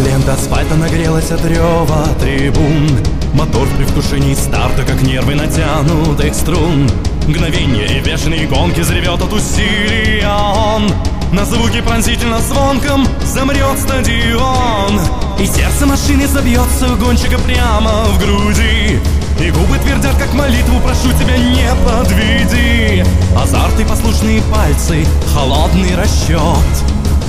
Лента асфальта нагрелась от рева трибун. Мотор в предвкушении старта, как нервы натянутых струн. Мгновение и бешеные гонки заревет от усилия он На звуке пронзительно звонком замрет стадион. И сердце машины забьется у гонщика прямо в груди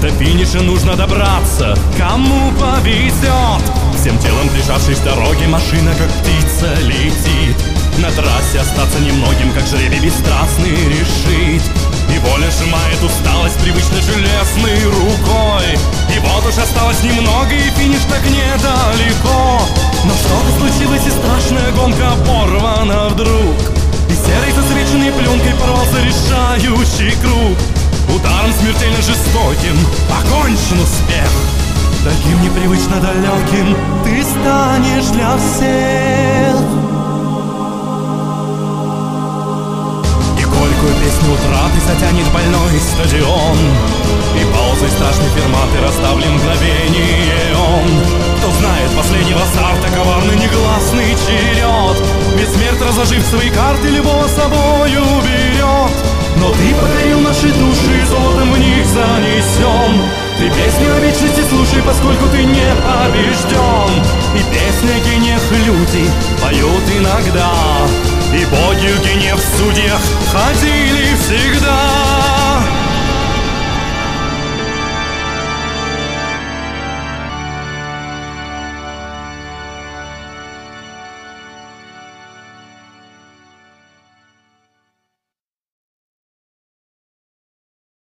до финиша нужно добраться, кому повезет? Всем телом прижавшись к дороге, машина как птица летит. На трассе остаться немногим, как жребий бесстрастный решить. И воля сжимает усталость привычно железной рукой. И вот уж осталось немного, и финиш так недалеко. Но что-то случилось, и страшная гонка порвана вдруг. И серой засвеченной пленкой порвался решающий круг жестоким окончен успех Таким непривычно далеким ты станешь для всех. И горькую песню утраты затянет больной стадион. И паузой страшной ферматы расставлен мгновение он. Кто знает последнего старта коварный негласный черед. Ведь смерть, разложив свои карты, любого с собою слушай, поскольку ты не побежден И песни о гениях люди поют иногда И боги гениев в судьях ходили всегда